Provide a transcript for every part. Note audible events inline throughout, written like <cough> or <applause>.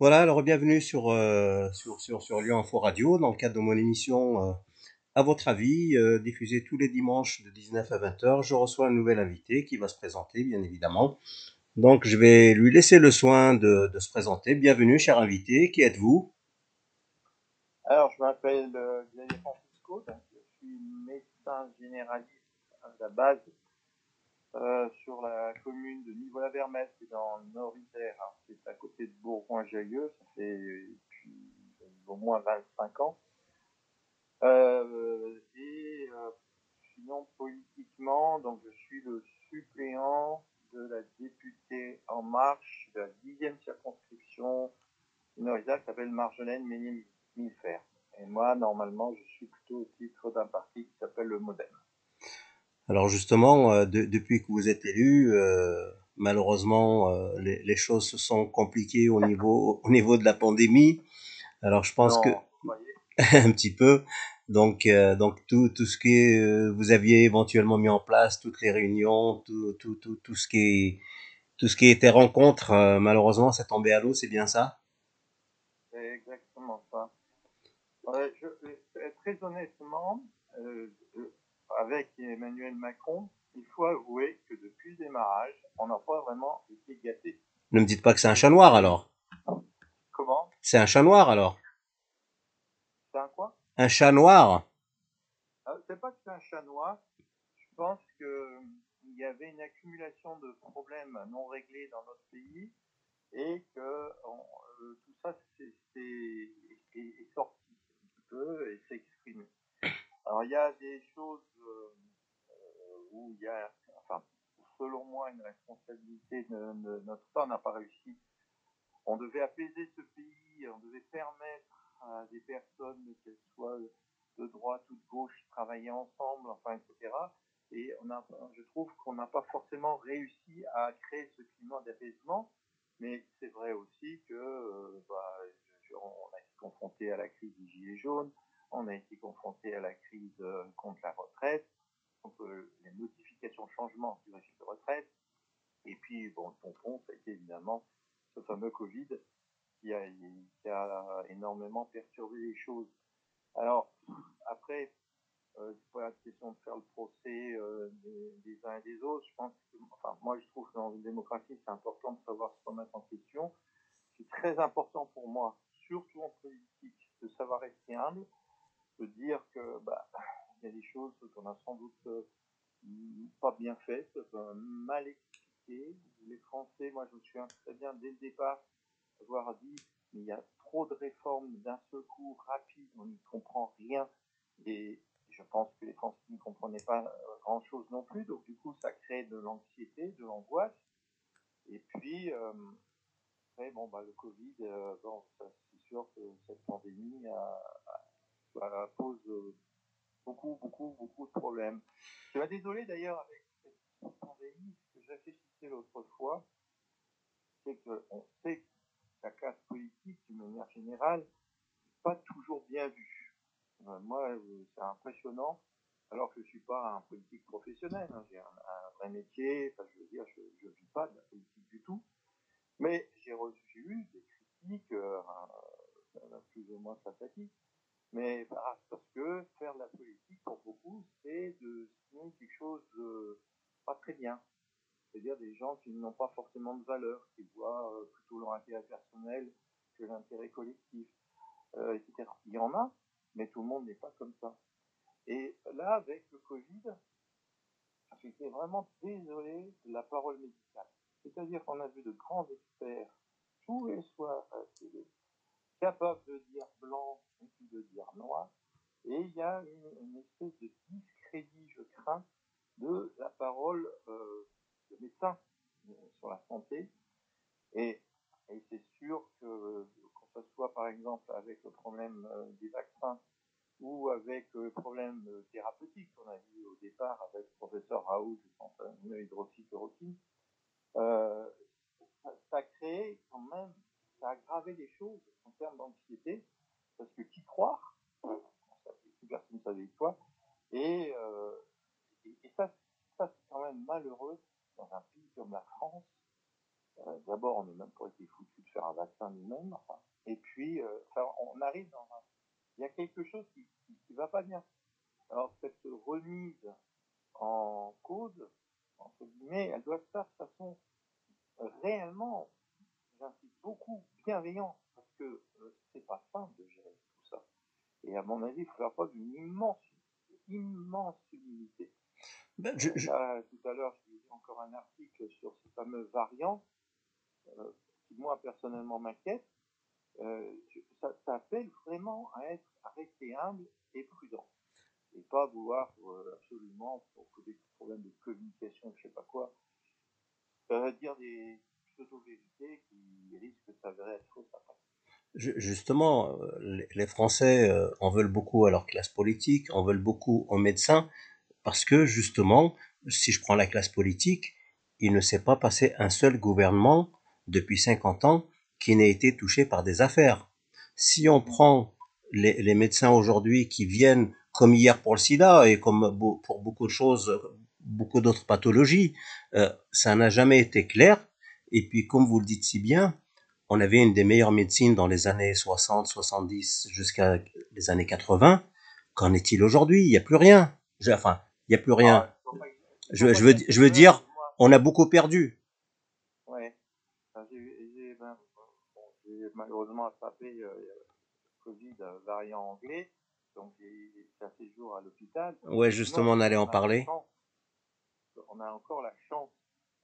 Voilà, alors bienvenue sur, euh, sur, sur, sur Lyon Info Radio dans le cadre de mon émission euh, À votre avis, euh, diffusée tous les dimanches de 19 à 20h. Je reçois un nouvel invité qui va se présenter, bien évidemment. Donc je vais lui laisser le soin de, de se présenter. Bienvenue, cher invité, qui êtes-vous? Alors, je m'appelle euh, Xavier Francisco, je suis médecin généraliste à la base euh, sur la commune de Nivola-Vermette, c'est dans le Nord-Isère, hein. c'est à côté de Bourgoin-Jallieu, ça fait au moins 25 ans. Euh, et euh, sinon, politiquement, donc je suis le suppléant de la députée En Marche de la 10e circonscription du Nord-Isère qui s'appelle Marjolaine Ménier-Milfer. Et moi, normalement, je suis plutôt au titre d'un parti qui s'appelle le Modem. Alors justement, euh, de- depuis que vous êtes élu, euh, malheureusement, euh, les, les choses se sont compliquées au niveau, <laughs> au niveau de la pandémie. Alors je pense que Non, <laughs> un petit peu. Donc, euh, donc tout, tout ce que euh, vous aviez éventuellement mis en place, toutes les réunions, tout, tout, tout, tout ce qui est, tout ce qui était rencontre, euh, malheureusement, c'est tombé à l'eau, c'est bien ça? c'est exactement ça. Je, très honnêtement, avec Emmanuel Macron, il faut avouer que depuis le démarrage, on n'a pas vraiment été gâtés. Ne me dites pas que c'est un chat noir alors. Comment? C'est un chat noir alors. C'est un quoi? Un chat noir. Euh, C'est pas que c'est un chat noir. Je pense que il y avait une accumulation de problèmes non réglés dans notre pays et que on- euh, tout ça c'est c'est- est, est sorti un petit peu et s'est exprimé. Alors il y a des choses euh, où il y a, enfin, selon moi, une responsabilité de, notre part. N'a pas réussi. On devait apaiser ce pays, on devait permettre à des personnes, qu'elles soient de droite ou de gauche, travailler ensemble, enfin, etc. Et on a, je trouve qu'on n'a pas forcément réussi à créer ce climat d'apaisement. Mais c'est vrai aussi que euh, bah, on a été confronté à la crise des gilets jaunes, on a été confronté à la crise euh, contre la retraite, contre euh, les modifications, changements du régime de retraite. Et puis, bon, le pompon, ça a été évidemment ce fameux Covid qui a, énormément perturbé les choses. Alors, après, euh, c'est la question de faire le procès euh, des, des uns et des autres. Je pense que, enfin, moi, je trouve que dans une démocratie, c'est important de savoir se remettre en question. C'est très important pour moi, surtout en politique, de savoir rester humble, de dire que, bah, il y a des choses qu'on a sans doute euh, pas bien faites, euh, mal expliquées. Les Français, moi, je me souviens très bien dès le départ avoir dit, mais il y a trop de réformes d'un seul coup, rapide, on n'y comprend rien. Et je pense que les Français ne comprenaient pas grand chose non plus, donc du coup, ça crée de l'anxiété, de l'angoisse. Et puis, euh, après, bon, bah, le Covid, euh, c'est sûr que cette pandémie a- a- pose euh, beaucoup, beaucoup, beaucoup de problèmes. Je suis désolé d'ailleurs avec cette pandémie, ce que je réfléchissais l'autre fois, c'est qu'on sait que la classe politique, d'une manière générale, n'est pas toujours bien vue. Euh, moi, euh, c'est impressionnant, alors que je suis pas un politique professionnel, hein, j'ai un, vrai métier, enfin, je veux dire, je ne vis pas de la politique du tout, mais j'ai reçu des critiques plus ou moins sympathiques, mais parce que faire de la politique, pour beaucoup, c'est de signer quelque chose pas très bien. C'est-à-dire des gens qui n'ont pas forcément de valeur, qui voient euh, plutôt leur intérêt personnel que l'intérêt collectif, euh, etc. Il y en a, mais tout le monde n'est pas comme ça. Et là, avec le Covid, j'étais vraiment désolé de la parole médicale. C'est-à-dire qu'on a vu de grands experts tous les soirs à la capables de dire blanc et de dire noir. Et il y a une, espèce de discrédit, je crains, de la parole euh, de médecin euh, sur la santé. Et, et c'est sûr que, que ce soit par exemple avec le problème euh, des vaccins ou avec euh, le problème euh, thérapeutique qu'on a vu au départ avec le professeur Raoult du centre hydroxychloroquine, euh, ça, ça a créé quand même, ça a aggravé les choses en termes d'anxiété, parce que qui croire Plus personne ne savait quoi. Et, et, ça, c'est quand même malheureux dans un pays comme la France. Euh, D'abord, on n'a même pas été foutu de faire un vaccin lui-même. Et puis, euh, on arrive dans un... Il y a quelque chose qui ne va pas bien. Alors, cette remise en cause, entre guillemets, elle doit se faire de façon réellement, j'insiste beaucoup, bienveillante, parce que euh, c'est pas simple de gérer tout ça. Et à mon avis, il faut faire preuve d'une immense, immense humilité. Ben, euh, tout à l'heure, je lisais encore un article sur ce fameux variant, euh, qui moi personnellement m'inquiète. ça, ça, appelle vraiment à être à rester humble et prudent et pas vouloir absolument pour des problèmes de communication, je sais pas quoi, euh, dire des Justement, euh, les Français euh, en veulent beaucoup à leur classe politique, en veulent beaucoup aux médecins, parce que justement, si je prends la classe politique, il ne s'est pas passé un seul gouvernement depuis 50 ans qui n'ait été touché par des affaires. Si on prend les, les médecins aujourd'hui qui viennent, comme hier pour le sida et comme pour beaucoup de choses, beaucoup d'autres pathologies, euh, ça n'a jamais été clair. Et puis, comme vous le dites si bien, on avait une des meilleures médecines dans les années 60, 70 jusqu'à les années 80. Qu'en est-il aujourd'hui? Il n'y a plus rien. Enfin, il n'y a plus rien. Ah, je, veux, je veux dire, on a beaucoup perdu. Oui. J'ai ben, malheureusement attrapé euh, le Covid euh, variant anglais. Donc, j'ai fait un séjour à l'hôpital. Ouais, justement, on allait en parler on a encore la chance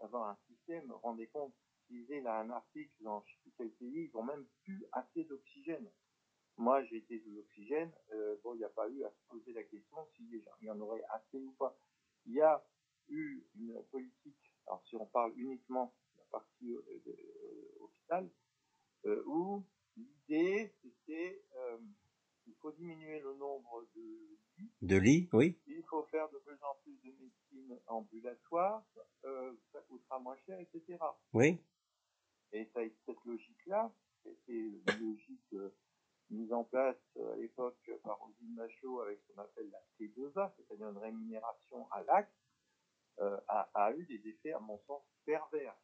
d'avoir un système. Rendez compte, disais là un article dans je sais quel pays, ils ont même plus assez d'oxygène. Moi, j'ai été de l'oxygène. Euh, bon, il n'y a pas eu à se poser la question s'il y en aurait assez ou pas. Il y a eu une politique, alors si on parle uniquement de la partie euh, euh, hôpital, où l'idée c'était il faut diminuer le nombre de lits. De lits, oui. Il faut faire de plus en plus de médecine ambulatoire, euh, ça coûtera moins cher, etc. Oui. Et ça, cette logique-là, c'était une logique euh, mise en place euh, à l'époque par Rosine Machaud avec ce qu'on appelle la T2A, c'est-à-dire une rémunération à l'acte, euh, a, a, eu des effets, à mon sens, pervers.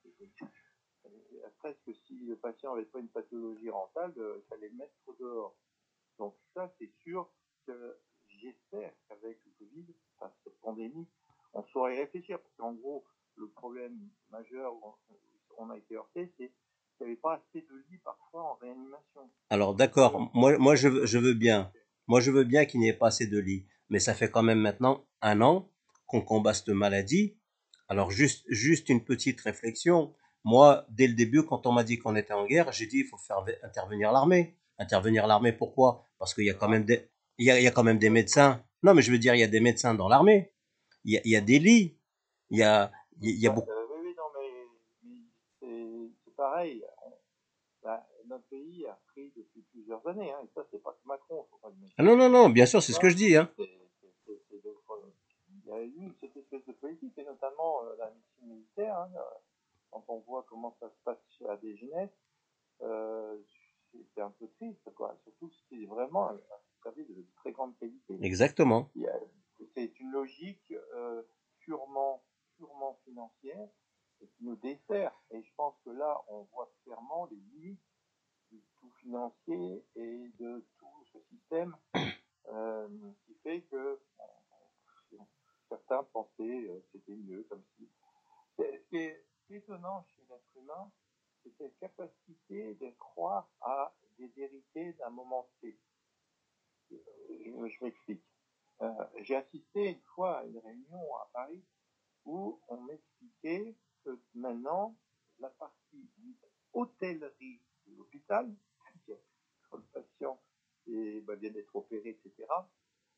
Presque si le patient n'avait pas une pathologie rentable, il fallait le mettre dehors. Donc ça, c'est sûr que j'espère qu'avec le Covid, enfin, cette pandémie, on saurait réfléchir. Parce qu'en gros, le problème majeur où on a été heurté, c'est qu'il n'y avait pas assez de lits parfois en réanimation. Alors d'accord, moi, moi je, je veux bien. Moi je veux bien qu'il n'y ait pas assez de lits. Mais ça fait quand même maintenant un an qu'on combat cette maladie. Alors juste, juste une petite réflexion. Moi, dès le début, quand on m'a dit qu'on était en guerre, j'ai dit il faut faire intervenir l'armée. Intervenir l'armée, pourquoi? Parce qu'il y a quand même des, il y a, il y a quand même des médecins. Non, mais je veux dire, il y a des médecins dans l'armée. Il y a, il y a des lits. Il y a, il y a beaucoup. Oui, oui, non, mais c'est pareil. bah, notre pays a pris depuis plusieurs années, hein, et ça, c'est pas que Macron. Faut pas ah non, non, non, bien sûr, c'est ce que je dis. Hein. il y a eu cette espèce de politique, et notamment euh, la médecine militaire. Hein, euh, quand on voit comment ça se passe chez ADGNet, euh, c'est un peu triste, quoi. Surtout si c'est vraiment un, service de très grande qualité. Exactement. C'est une logique euh, purement, purement financière et qui nous dessert. Et je pense que là, on voit clairement les limites du tout financier et de tout ce système <coughs> euh, qui fait que certains pensaient que c'était mieux comme si. Ce qui est étonnant chez l'être humain, c'est cette capacité de croire à des vérités d'un moment T. Je, m'explique. Euh, j'ai assisté une fois à une réunion à Paris où on m'expliquait que maintenant, la partie hôtellerie de l'hôpital, <laughs> quand le patient est, bah, vient d'être opéré, etc.,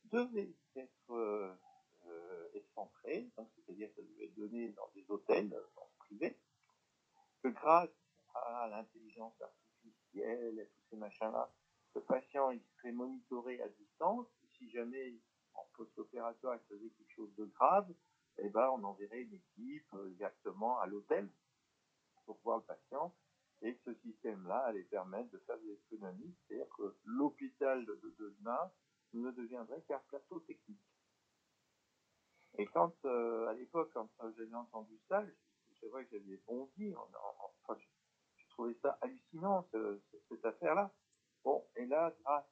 devait être euh, euh c'est-à-dire ça devait être donné dans des hôtels dans privés, que grâce à l'intelligence artificielle et tous ces machins-là, le patient il serait monitoré à distance. Si jamais en post-opératoire il faisait quelque chose de grave, eh ben, on enverrait une équipe euh, directement à l'hôtel pour voir le patient. Et ce système-là allait permettre de faire des économies, c'est-à-dire que l'hôpital de, demain ne deviendrait qu'un plateau technique. Et quand, euh, à l'époque, quand j'avais entendu ça, c'est vrai que j'avais bondi, enfin, trouvais ça hallucinant, cette affaire-là. Bon, et là, grâce,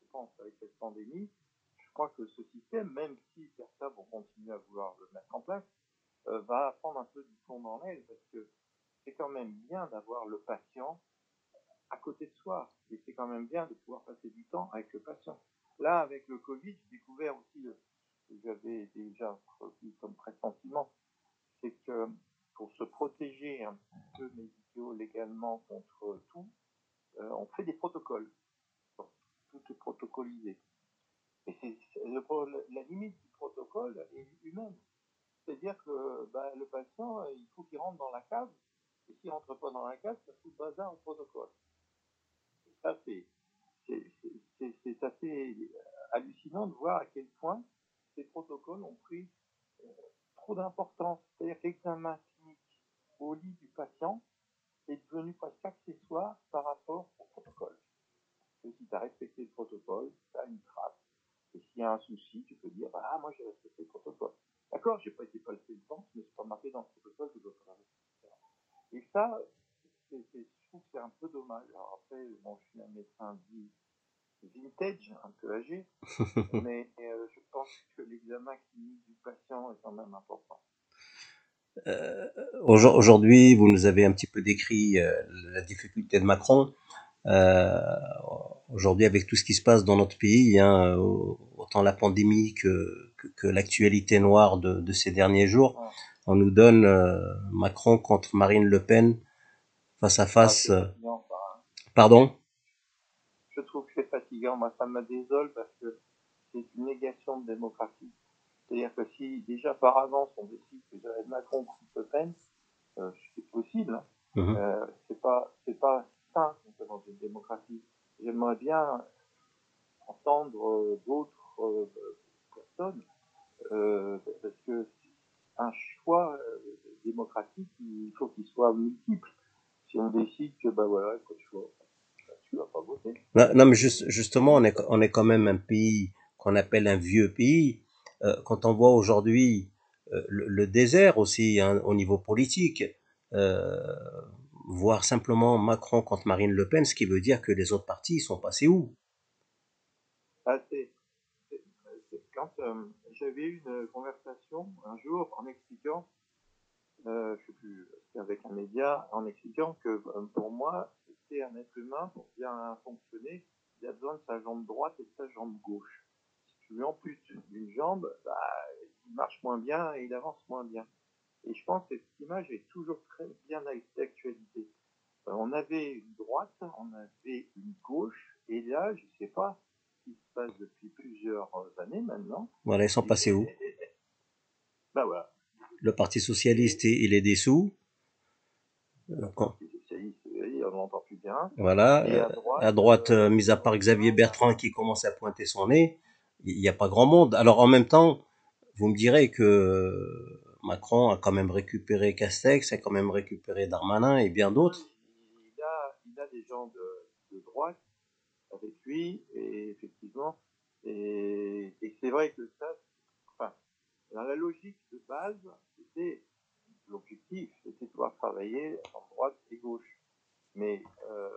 je pense, avec cette pandémie, je crois que ce système, même si certains vont continuer à vouloir le mettre en place, euh, va prendre un peu du fond dans l'aile parce que c'est quand même bien d'avoir le patient à côté de soi et c'est quand même bien de pouvoir passer du temps avec le patient. Là, avec le Covid, j'ai découvert aussi euh, j'avais déjà comme pressentiment, c'est que pour se protéger un peu légalement contre tout, euh, on fait des protocoles. Tout est protocolisé. Et c'est, la limite du protocole est humaine. C'est-à-dire que bah, le patient, il faut qu'il rentre dans la cave, et s'il ne rentre pas dans la cave, ça fout le bazar au protocole. Ça, c'est, c'est, assez hallucinant de voir à quel point ces protocoles ont pris euh, trop d'importance. C'est-à-dire que l'examen clinique au lit du patient est devenu presque accessoire par rapport au protocole. Et si tu as respecté le protocole, tu as une trace. Et s'il y a un souci, tu peux dire, ah, moi j'ai respecté le protocole. D'accord, j'ai pas été passé le temps, mais c'est pas marqué dans le protocole, je dois faire Et ça, je trouve que c'est un peu dommage. Alors après, bon, je suis un médecin dit vintage, un peu âgé, <laughs> mais euh, je pense que l'examen clinique du patient est quand même important. Euh, aujourd'hui, vous nous avez un petit peu décrit euh, la difficulté de Macron. Euh, aujourd'hui, avec tout ce qui se passe dans notre pays, hein, autant la pandémie que, que, l'actualité noire de, de, ces derniers jours, on nous donne Macron contre Marine Le Pen face à face. Ah, Pardon? Je trouve que c'est fatigant. Moi, ça me désole parce que c'est une négation de démocratie. C'est-à-dire que si déjà par avance on décide que j'aurais Macron contre Le Pen, euh, c'est possible. Hein. Mhm. Euh, c'est pas c'est pas sain dans une démocratie. J'aimerais bien entendre euh, d'autres euh, personnes euh, parce que un choix démocratique, il faut qu'il soit multiple. Si on décide que bah voilà, le choix, bah, tu vas pas voter. Non, mais juste, justement, on est on est quand même un pays qu'on appelle un vieux pays quand on voit aujourd'hui euh, le, désert aussi hein, au niveau politique, euh, voir simplement Macron contre Marine Le Pen, ce qui veut dire que les autres partis sont passés où? Ah, Quand j'avais eu une conversation un jour en expliquant, euh, je sais plus, avec un média, en expliquant que pour moi, c'était un être humain pour bien fonctionner, il a besoin de sa jambe droite et de sa jambe gauche lui plus d'une jambe, bah, il marche moins bien et il avance moins bien. Et je pense que cette image est toujours très bien d'actualité. Euh, on avait une droite, on avait une gauche, et là, je ne sais pas ce qui se passe depuis plusieurs années maintenant. Voilà, ils sont passés où? <laughs> Ben voilà. Le Parti Socialiste, il est dessous. Le Parti Socialiste, on n'entend plus bien. Voilà. à droite, à droite euh, mis à part Xavier Bertrand qui commence à pointer son nez, il n'y a pas grand monde. Alors en même temps, vous me direz que Macron a quand même récupéré Castex, a quand même récupéré Darmanin et bien d'autres. Il a, il a des gens de, de, droite avec lui, et effectivement, et, c'est vrai que ça, enfin, dans la logique de base, c'était l'objectif, c'était de pouvoir travailler en droite et gauche. Mais euh,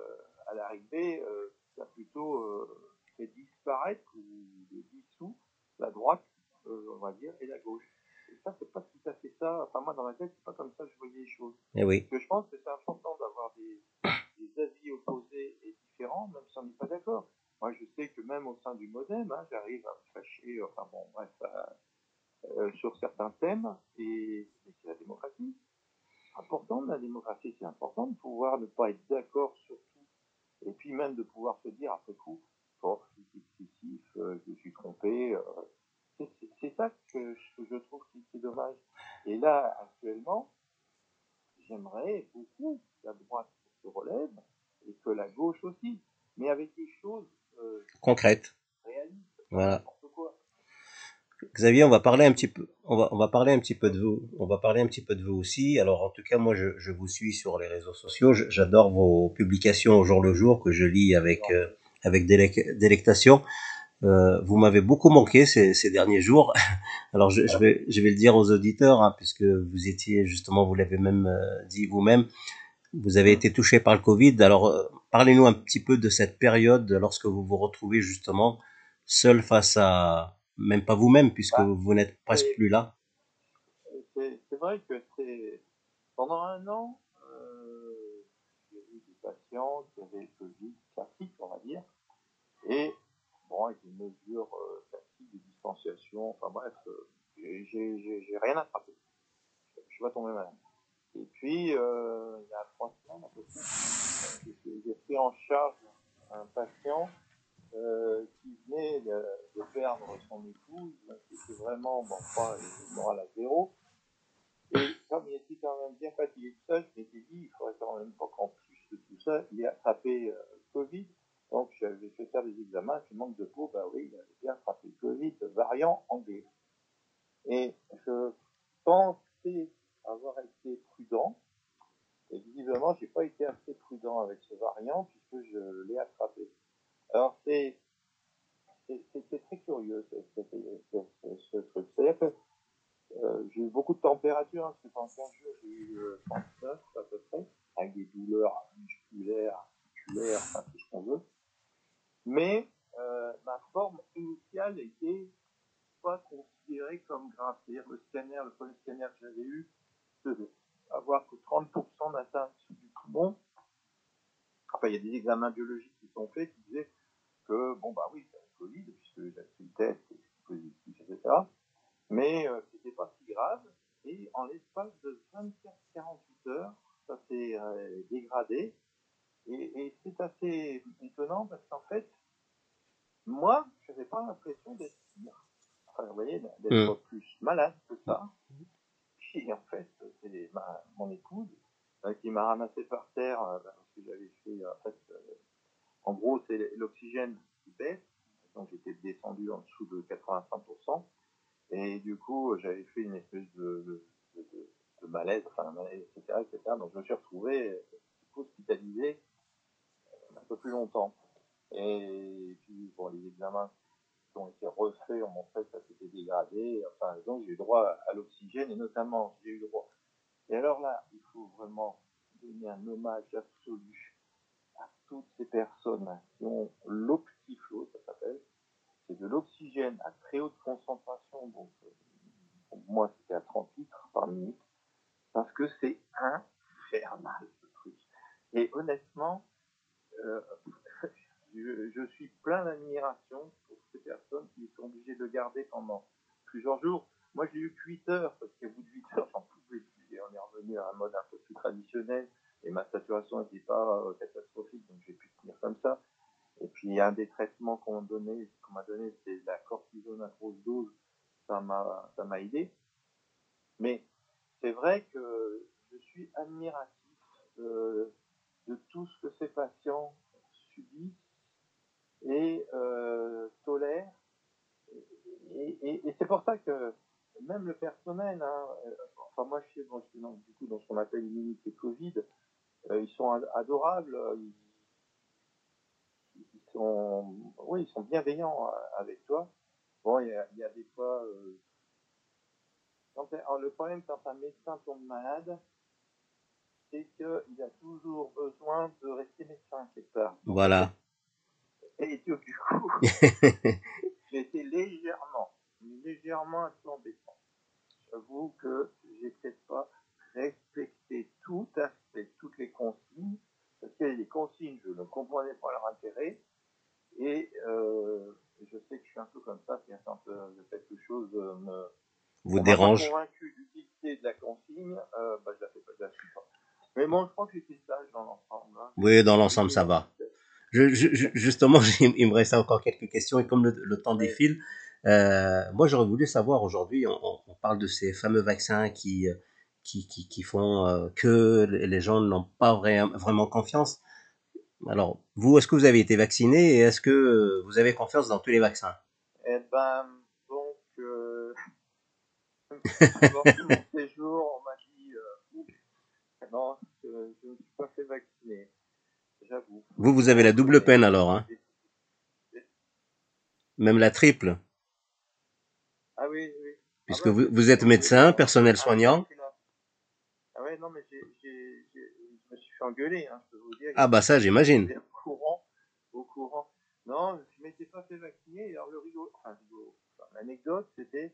à l'arrivée, euh, ça a plutôt euh, fait disparaître ou dissous la droite, euh, on va dire, et la gauche. Et ça, c'est pas tout à fait ça. Enfin, moi, dans ma tête, c'est pas comme ça que je voyais les choses. Et eh oui. Parce que je pense que c'est important d'avoir des, des, avis opposés et différents, même si on n'est pas d'accord. Moi, je sais que même au sein du modem, hein, j'arrive à me fâcher, enfin bon, bref, euh, sur certains thèmes, et, et c'est la démocratie. Important de la démocratie, c'est important de pouvoir ne pas être d'accord sur tout, et puis même de pouvoir se dire après coup, je excessif, euh, je me suis trompé. Euh. c'est ça que je, trouve qui est dommage. Et là, actuellement, j'aimerais beaucoup que la droite se relève et que la gauche aussi, mais avec des choses euh, concrètes, réalistes. Voilà. Xavier, on va parler un petit peu, on va, on va parler un petit peu de vous, on va parler un petit peu de vous aussi. Alors, en tout cas, moi, je, je vous suis sur les réseaux sociaux. J'adore vos publications au jour le jour que je lis avec, avec délectation. Euh, vous m'avez beaucoup manqué ces, ces, derniers jours. <laughs> Alors je, je, vais, je vais le dire aux auditeurs, hein, puisque vous étiez justement, vous l'avez même euh, dit vous-même, vous avez été touché par le Covid. Alors, euh, parlez-nous un petit peu de cette période lorsque vous vous retrouvez justement seul face à, même pas vous-même, puisque Bah, vous n'êtes presque plus là. c'est- vrai que c'est pendant un an, patients qui avaient le Covid classique, on va dire, et bon, avec des mesures euh, classiques de distanciation, enfin bref, euh, j'ai rien attrapé. Je suis pas tombé malade. Et puis, euh, il y a trois semaines à peu près, j'ai pris en charge un patient euh, qui venait de, perdre son épouse, qui était vraiment, bon, pas à zéro. Et comme il était quand même bien fatigué de ça, je m'étais dit, il faudrait quand même pas plus tout ça, il ait attrapé euh, Covid. Donc j'avais fait faire des examens, puis manque de peau, bah oui, il avait bien attrapé Covid, variant anglais. Et je pensais avoir été prudent, et visiblement, j'ai pas été assez prudent avec ce variant, puisque je l'ai attrapé. Alors c'est c'est très curieux ce, truc. C'est-à-dire que euh, j'ai eu beaucoup de température, parce que pendant 15 jours j'ai eu euh, 39 à peu près, avec des douleurs musculaires, articulaires, enfin tout ce qu'on veut. Mais euh, ma forme initiale était pas considérée comme grave. C'est-à-dire le scanner, le premier scanner que j'avais eu, devait avoir que 30% d'atteinte du poumon. Enfin, il y a des examens biologiques qui sont faits qui disaient que, bon, bah oui, le Covid, puisque j'ai fait le test, positif, etc. Mais euh, c'était pas si grave. Et en l'espace de 24-48 heures, ça s'est euh, dégradé. Et, et c'est assez étonnant parce qu'en fait, moi, je n'avais pas l'impression d'être pire. Enfin, vous voyez, d'être Mm. plus malade que ça. Puis en fait, c'est ma, mon épouse euh, qui m'a ramassé par terre euh, parce que j'avais fait, en fait, euh, en gros, c'est l'oxygène qui baisse. Donc j'étais descendu en dessous de 85%. Et du coup, j'avais fait une espèce de, de, de, de un malaise, etc., etc. Donc je me suis retrouvé euh, hospitalisé euh, un peu plus longtemps. Et puis, bon, les examens qui ont été refaits ont montré que ça s'était dégradé. Enfin, donc j'ai eu droit à l'oxygène et notamment, j'ai eu droit. Et alors là, il faut vraiment donner un hommage absolu à toutes ces personnes qui ont l'optiflow, ça s'appelle. C'est de l'oxygène à très haute concentration, donc euh, pour moi c'était à 30 litres par minute, parce que c'est infernal ce truc. Et honnêtement, euh, <laughs> je, suis plein d'admiration pour ces personnes qui sont obligées de garder pendant plusieurs jours. Moi, j'ai eu que 8 heures, parce qu'au bout de 8 heures, <laughs> j'en pouvais plus. Et on est revenu à un mode un peu plus traditionnel, et ma saturation n'était pas euh, catastrophique, donc j'ai pu tenir comme ça. Et puis, un des traitements qu'on m'a donné, qu'on m'a donné, c'est la cortisone à grosse dose. Ça m'a, ça m'a aidé. Mais c'est vrai que je suis admiratif de, de tout ce que ces patients subissent et euh, tolèrent. Et, c'est pour ça que même le personnel, hein, euh, enfin moi je suis, dans, du coup dans ce qu'on appelle l'immunité Covid, euh, ils sont ad- adorables, ils, ils sont, oui, ils sont bienveillants euh, avec toi. Bon, il y a, des fois, euh, quand alors, le problème quand un médecin tombe malade, c'est qu'il a toujours besoin de rester médecin quelque part. Voilà. Et du du coup, <laughs> été légèrement, légèrement embêtant. J'avoue que j'ai peut-être pas respecté tout à fait toutes les consignes, parce a des consignes, je ne comprenais pas leur intérêt, et euh, je sais que je suis un peu comme ça, c'est quand euh, quelque chose euh, me, Vous on dérange. convaincu d'utilité de la consigne, euh, bah, je la fais pas, je la suis pas. Mais bon, je crois que j'étais sage dans l'ensemble. hein. Oui, dans l'ensemble, ça va. Je, je- je- justement, <laughs> il me reste encore quelques questions et comme le, le temps défile, euh, moi j'aurais voulu savoir aujourd'hui, on, parle de ces fameux vaccins qui, qui, qui, qui font euh, que les gens n'ont pas vrai- vraiment confiance. Alors, vous, est-ce que vous avez été vacciné et est-ce que vous avez confiance dans tous les vaccins? Eh ben, lors <laughs> de mon séjour, on m'a dit, euh, non, je, ne suis pas fait vacciner, j'avoue. Vous, vous avez la double peine alors, hein même la triple, Ah oui, oui. puisque Ah vous, vous êtes médecin, personnel ah, soignant. Ah ouais, non, mais j'ai, j'ai, j'ai- je me suis fait engueuler, hein, je peux vous dire. Ah bah ça, j'imagine. Au courant, au courant. Non, je m'étais pas fait vacciner. Alors le rigolo, enfin, l'anecdote, c'était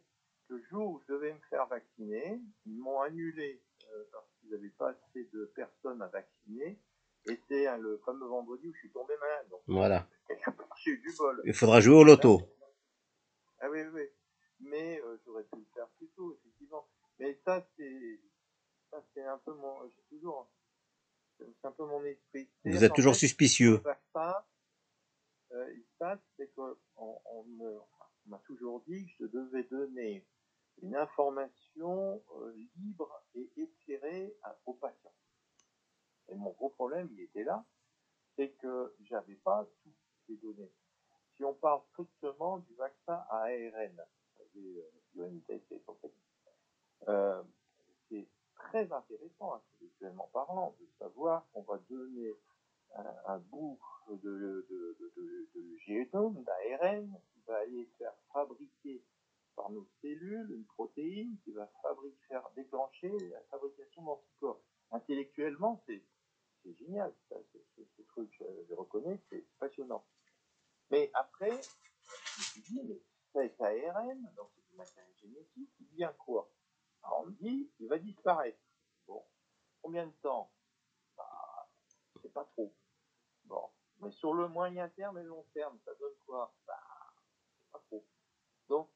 le jour où je devais me faire vacciner, ils m'ont annulé euh, parce qu'ils n'avaient pas assez de personnes à vacciner. Et c'est hein, le fameux vendredi où je suis tombé malade. Donc, Voilà. <laughs> j'ai eu du bol. Il faudra jouer au loto. Ah oui, oui. Mais euh, j'aurais pu le faire plus tôt, effectivement. Mais ça, c'est, ça, c'est un peu mon, j'ai toujours, c'est un peu mon esprit. Vous êtes toujours fait, suspicieux. vaccin, euh, il se passe, c'est qu'on on on m'a toujours dit que je devais donner une information euh, libre et éclairée à- aux patients. Et mon gros problème, il était là, c'est que j'avais pas toutes les données. Si on parle strictement du vaccin à ARN, euh, euh, c'est très intéressant, intellectuellement parlant, de savoir qu'on va donner un, bout de, de génome, d'ARN, qui va aller faire fabriquer par nos cellules une protéine qui va faire déclencher la fabrication d'anticorps. Intellectuellement, c'est génial, ça, ce, truc, je, je reconnais, c'est passionnant. Mais après, je me suis dit, mais cet ARN, donc c'est du matériel génétique, il vient quoi? Alors on me dit, il va disparaître. Bon, combien de temps? Bah, C'est pas trop. Bon, mais sur le moyen terme et long terme, ça donne quoi? Bah, pas trop. Donc,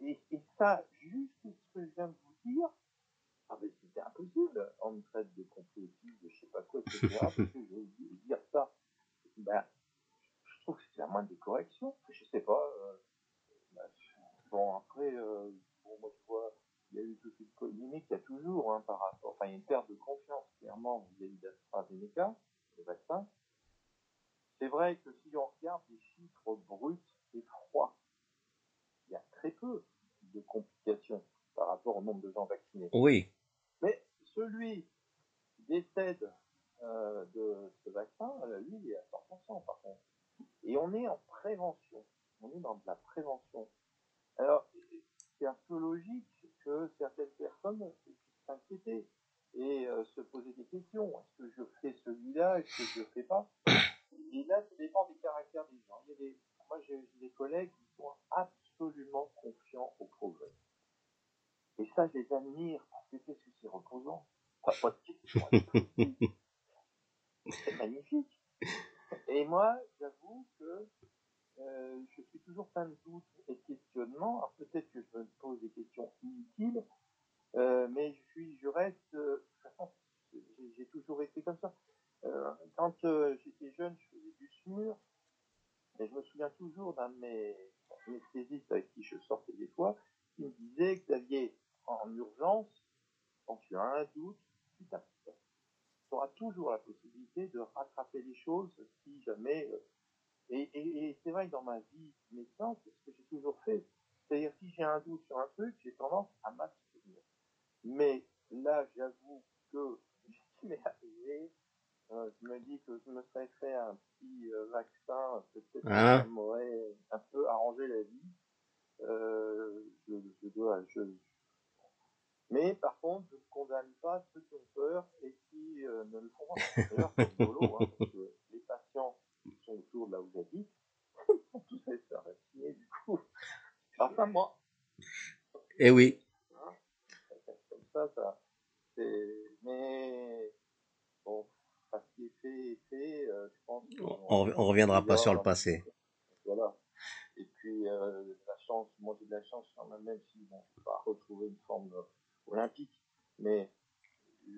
et, ça, juste ce que je viens de vous dire, ah ben c'était impossible. On me traite de complotiste, de je sais pas quoi, etc. <laughs> parce que je vais vous dire ça. Ben, je trouve que c'est la moindre des corrections. Je sais pas. euh, ben, bon, après, euh, bon, moi je vois, il y a eu toute une polémique, il y a toujours hein, par rapport, enfin il y a une perte de confiance clairement vis-à-vis d'AstraZeneca, le vaccin. C'est vrai que si on regarde les chiffres bruts et froids, il y a très peu de complications par rapport au nombre de gens vaccinés. Oui. Mais celui qui décède euh, de ce vaccin, euh, lui, il est à 100% par contre. Et on est en prévention. On est dans de la prévention. Alors, c'est un peu logique que certaines personnes puissent s'inquiéter et euh, se poser des questions. Est-ce que je fais celui-là? Est-ce que je ne fais pas? Et là, ça dépend des caractères des gens. Il y a des, moi, j'ai j'ai des collègues qui sont absolument confiants au progrès. Et ça, je les admire parce que qu'est-ce que c'est reposant. C'est magnifique. Et moi, j'avoue que euh, je suis toujours plein de doutes et de questionnements. Alors, Peut-être que je me pose des questions inutiles, euh, mais je, suis, je reste. euh, j'ai toujours été comme ça. Quand j'étais jeune, je faisais du SMUR, et je me souviens toujours d'un de mes anesthésistes avec qui je sortais des fois, qui me disait, Xavier, en urgence, quand tu as un doute, tu tapes. Tu auras toujours la possibilité de rattraper les choses si jamais. euh, et, c'est vrai que dans ma vie médecin, c'est ce que j'ai toujours fait. C'est-à-dire, si j'ai un doute sur un truc, j'ai tendance à m'abstenir. Mais là, j'avoue que <laughs> ce qui m'est arrivé, euh, je me dis que je me serais fait un petit euh, vaccin, peut-être que Hein ça m'aurait un peu arrangé la vie. Euh, je, je dois, je, mais par contre, je ne condamne pas ceux qui ont peur et qui euh, ne le font pas. D'ailleurs, c'est rigolo, hein, parce que les patients qui sont autour de là où j'habite sont tous se faire vacciner, du coup. Enfin, moi, Eh oui. hein, comme ça, ça. Mais, bon, ce qui est fait est fait, euh, je pense. On, on reviendra pas sur le passé. Voilà. Et puis, euh, la chance, moi j'ai de la chance quand même, même si bon, je ne pas retrouver une forme euh, olympique, mais.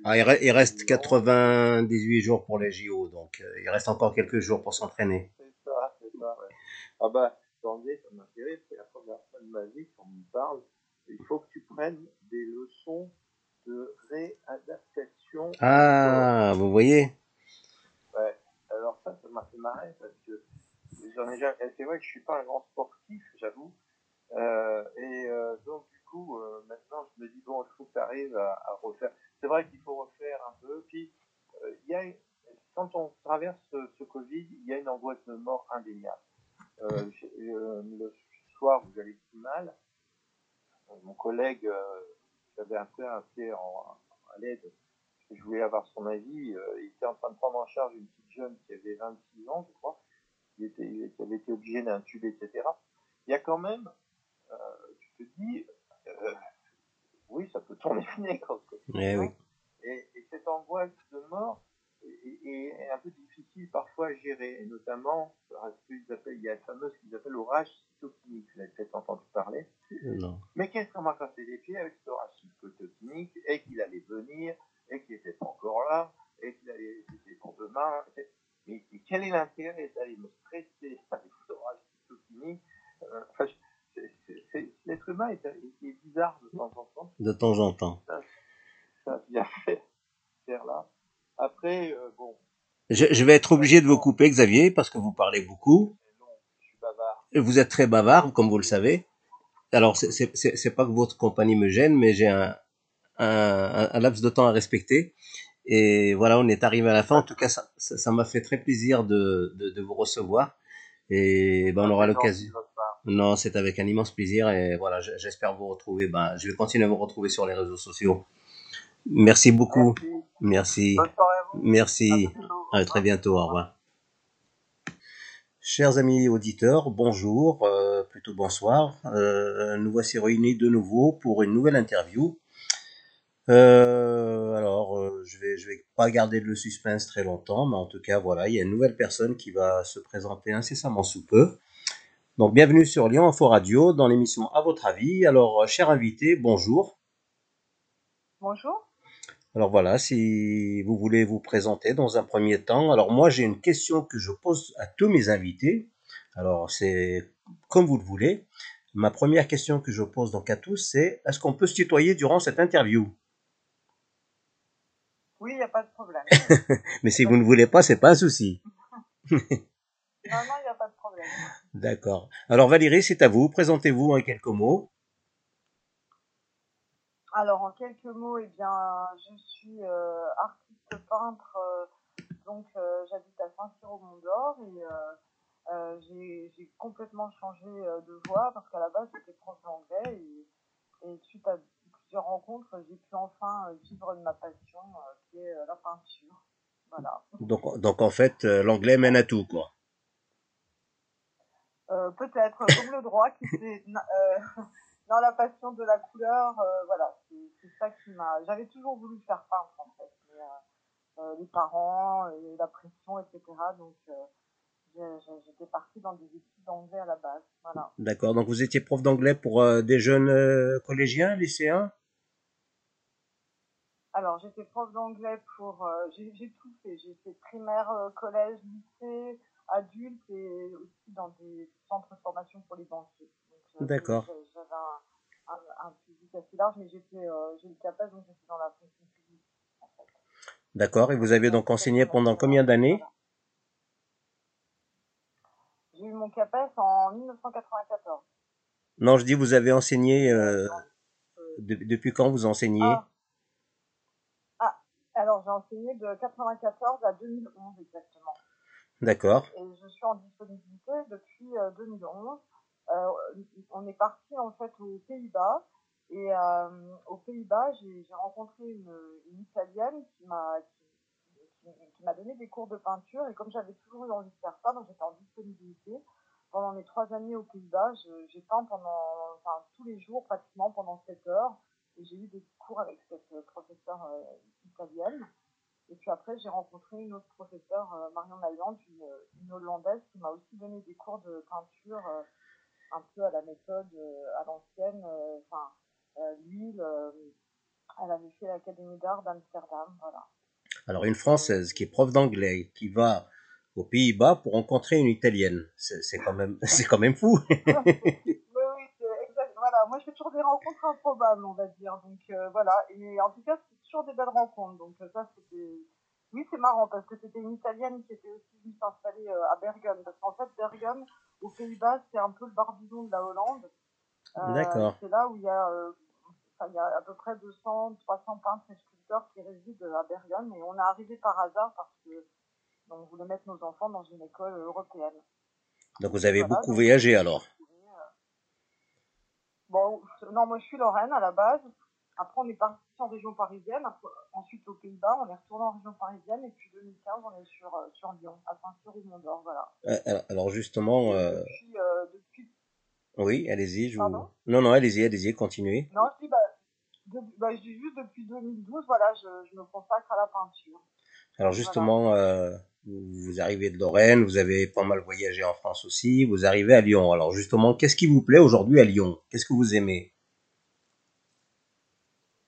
Ah, il, re- il reste 98 jours pour les JO, donc euh, il reste encore quelques jours pour s'entraîner. C'est ça, c'est ça, ouais. Ah bah, attendez, ça m'intéresse, c'est la première fois de ma vie qu'on me parle. Il faut que tu prennes des leçons de réadaptation. Ah, vous voyez? Ça, m'a fait marrer parce que j'en ai. C'est vrai que je suis pas un grand sportif, j'avoue. Euh, et euh, donc du coup, euh, maintenant, je me dis bon, il faut que tu arrives à, refaire. C'est vrai qu'il faut refaire un peu. Puis y a, quand on traverse ce, Covid, il y a une angoisse de mort indéniable. Le soir où j'allais plus mal, mon collègue, j'avais un peu appelé en, à l'aide je voulais avoir son avis. il était en train de prendre en charge une petite jeune qui avait 26 ans, je crois, qui, était, qui avait été obligée d'intuber, etc. Il y a quand même, tu te dis, oui, ça peut tourner vinaigre. Eh oui. Et, et, cette angoisse de mort est, un peu difficile parfois à gérer, et notamment, il y a la fameuse qu'ils appellent l'orage cytokinique, vous avez peut-être entendu parler. Non. Mais qu'est-ce qu'on m'a cassé les pieds avec cet orage cytokinique, et qu'il allait venir, et qu'il n'était pas encore là, et qu'il allait, c'était pour demain. Mais, quel est l'intérêt d'aller me stresser <laughs> avec cet orage cytokinique euh, enfin, L'être humain est, est, bizarre de temps en temps. De temps en temps. Ça, ça vient <laughs> faire là. Après, euh, bon. Je, je, vais être obligé de vous couper, Xavier, parce que vous parlez beaucoup. Non, je suis bavard. Vous êtes très bavard, comme vous le savez. Alors, c'est pas que votre compagnie me gêne, mais j'ai un, un, un, laps de temps à respecter. Et voilà, on est arrivé à la fin. En tout cas, ça m'a ça, fait très plaisir de, de, de vous recevoir. Et ben, on aura l'occasion. Non, c'est avec un immense plaisir. Et voilà, j'espère vous retrouver. Ben, je vais continuer à vous retrouver sur les réseaux sociaux. Merci beaucoup. Merci. Merci. À, très bientôt. Au revoir. Chers amis auditeurs, bonjour, euh, plutôt bonsoir. Euh, nous voici réunis de nouveau pour une nouvelle interview. Euh, alors, euh, je vais, je vais pas garder le suspense très longtemps, mais en tout cas, voilà, il y a une nouvelle personne qui va se présenter incessamment sous peu. Donc, bienvenue sur Lyon Info Radio dans l'émission À votre avis. Alors, cher invité, bonjour. Bonjour. Alors voilà, si vous voulez vous présenter dans un premier temps. Alors moi, j'ai une question que je pose à tous mes invités. Alors c'est comme vous le voulez. Ma première question que je pose donc à tous, c'est est-ce qu'on peut se tutoyer durant cette interview? Oui, il n'y a pas de problème. <laughs> Mais si vous ne voulez pas, c'est pas un souci. non, non, il n'y a pas de problème. D'accord. Alors Valérie, c'est à vous. Présentez-vous en quelques mots. Alors, en quelques mots, eh bien, je suis euh, artiste peintre, euh, donc euh, j'habite à Saint-Cyr-au-Mont-d'Or et j'ai complètement changé de voie parce qu'à la base j'étais prof d'anglais et, et, suite à plusieurs rencontres, j'ai pu enfin vivre de ma passion qui est la peinture. Voilà. Donc, donc en fait, l'anglais mène à tout, quoi. Peut-être, comme le droit qui s'est <laughs> dans la passion de la couleur, euh, voilà, c'est ça qui m'a. J'avais toujours voulu faire peindre en fait, mais, euh, euh les parents, et la pression, etc. Donc euh, j'étais partie dans des études d'anglais à la base, voilà. D'accord. Donc vous étiez prof d'anglais pour des jeunes collégiens, lycéens? Alors j'étais prof d'anglais pour, j'ai tout fait. J'ai fait primaire, collège, lycée, adulte et aussi dans des centres de formation pour les banquiers. D'accord. J'avais un, un, un, public assez large, mais j'étais, euh, j'ai eu le CAPES, donc j'étais dans la fonction publique. En fait. D'accord. Et vous avez donc enseigné pendant combien d'années? J'ai eu mon CAPES en 1994. Non, je dis vous avez enseigné. Euh, de, depuis quand vous enseignez? Ah. Alors j'ai enseigné de 94 à 2011 exactement. D'accord. Et je suis en disponibilité depuis euh, 2011 euh, on est parti en fait aux Pays-Bas et euh, aux Pays-Bas j'ai rencontré une, une, italienne qui m'a qui, qui m'a donné des cours de peinture et comme j'avais toujours eu envie de faire ça, donc j'étais en disponibilité. Pendant mes trois années aux Pays-Bas, j'ai peint pendant, enfin, tous les jours pratiquement pendant 7 heures j'ai eu des cours avec cette professeure euh, italienne. Et puis après, j'ai rencontré une autre professeure, euh, Marion Mailland, une, une, Hollandaise, qui m'a aussi donné des cours de peinture euh, un peu à la méthode euh, à l'ancienne. Euh, enfin, euh, l'huile, elle avait fait l'Académie d'art d'Amsterdam, voilà. Alors une Française qui est prof d'anglais, qui va aux Pays-Bas pour rencontrer une Italienne, c'est quand même, <laughs> quand même fou. <laughs> oui, oui, exact. Voilà, moi je fais toujours des rencontres improbables, on va dire. Donc voilà, et en tout cas c'est toujours des belles rencontres. Donc ça c'était, oui c'est marrant parce que c'était une Italienne qui était aussi venue s'installer à Bergen, parce qu'en fait Bergen, aux Pays-Bas, c'est un peu le barbizon de la Hollande. Euh, D'accord. C'est là où il y, a, euh, il y a à peu près 200, 300 peintres et sculpteurs qui résident à Bergen. Et on est arrivé par hasard parce que on voulait mettre nos enfants dans une école européenne. Donc vous avez beaucoup voyagé alors Bon, non, moi je suis Lorraine à la base. Après, on est parti en région parisienne. ensuite, aux Pays-Bas, on est retourné en région parisienne. Et puis 2015, on est sur, sur Lyon, à Saint-Cyr ou Mont-d'Or. Voilà. Alors, justement. Depuis, depuis, Oui, allez-y. Je vous... Non, non, allez-y, allez-y, continuez. Non, je dis, bah, bah, je dis juste depuis 2012, voilà, je, je, me consacre à la peinture. Alors, justement. Vous arrivez de Lorraine, vous avez pas mal voyagé en France aussi, vous arrivez à Lyon. Alors justement, qu'est-ce qui vous plaît aujourd'hui à Lyon? Qu'est-ce que vous aimez?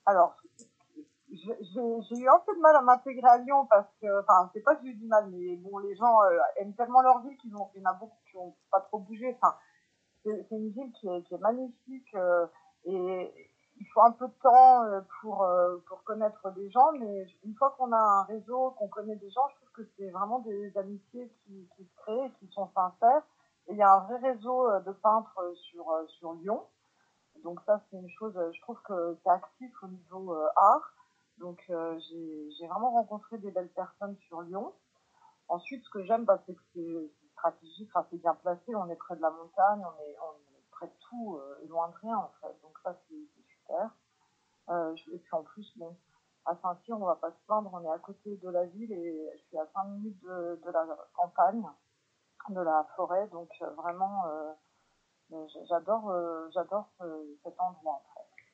Alors, j'ai eu un peu de mal à m'intégrer à Lyon parce que, enfin, c'est pas que j'ai eu du mal, mais bon, les gens euh, aiment tellement leur ville qu'il y en a beaucoup qui n'ont pas trop bougé. Enfin, c'est une ville qui est, magnifique euh, et il faut un peu de temps euh, pour, pour connaître des gens, mais une fois qu'on a un réseau, qu'on connaît des gens, je que c'est vraiment des amitiés qui, se créent, qui sont sincères. Et il y a un vrai réseau euh, de peintres sur, sur Lyon. Donc ça, c'est une chose, je trouve que c'est actif au niveau art. Donc j'ai vraiment rencontré des belles personnes sur Lyon. Ensuite, ce que j'aime, bah, c'est que c'est stratégique, assez bien placé. On est près de la montagne, on est, près de tout et loin de rien en fait. Donc ça, c'est euh, et puis en plus, bon, à Saint-Cyr, on va pas se plaindre, on est à côté de la ville et je suis à 5 minutes de, la campagne, de la forêt, donc euh, vraiment, euh, j'adore, j'adore cet endroit en fait.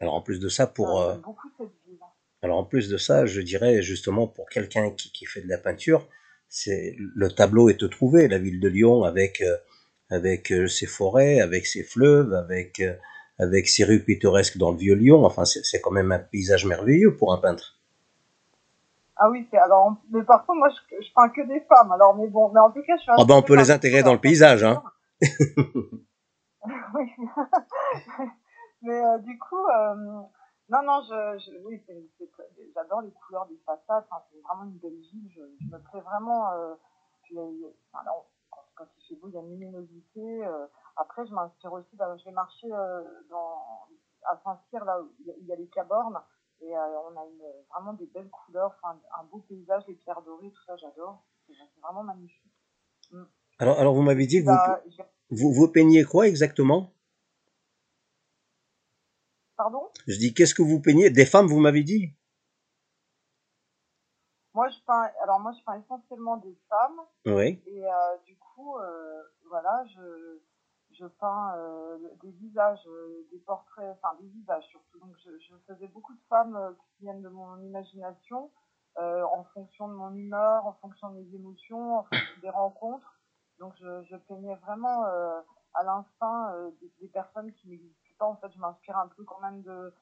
Alors en plus de ça, pour beaucoup cette ville. Alors en plus de ça, je dirais justement pour quelqu'un qui, qui, fait de la peinture, c'est le tableau est trouvé, la ville de Lyon avec avec ses forêts, avec ses fleuves, avec avec ses rues pittoresques dans le Vieux-Lyon. Enfin, c'est quand même un paysage merveilleux pour un peintre. Ah oui, alors, mais par contre, moi, je, je, peins que des femmes. Alors, mais bon, mais en tout cas, je suis. Ah ben, on peut les intégrer dans le paysage, hein. <laughs> oui. <laughs> mais euh, du coup, euh, non, non, je, je oui, j'adore les couleurs des façades. Enfin, c'est vraiment une belle ville. Je, je me plais vraiment. Euh, enfin, quand, quand, il fait beau, il y a une luminosité. Après, je m'inspire aussi, bah, je vais marcher euh, dans, à Saint-Cyr, là où il y a les cabornes, et euh, on a une, vraiment des belles couleurs, un beau paysage, les pierres dorées, tout ça, j'adore. C'est vraiment magnifique. Mm. Alors, alors, vous m'avez dit que bah, vous, vous, peignez quoi exactement? Pardon? Je dis, qu'est-ce que vous peignez? Des femmes, vous m'avez dit? Moi, je peins, alors moi, je peins essentiellement des femmes. Oui. Et euh, du coup, voilà, je, je peins euh, des visages, euh, des portraits, enfin des visages surtout. Donc je, faisais beaucoup de femmes euh, qui viennent de mon imagination, en fonction de mon humeur, en fonction de mes émotions, en fonction des rencontres. Donc je, peignais vraiment à l'instinct des, personnes qui n'existent pas. En fait, je m'inspire un peu quand même de,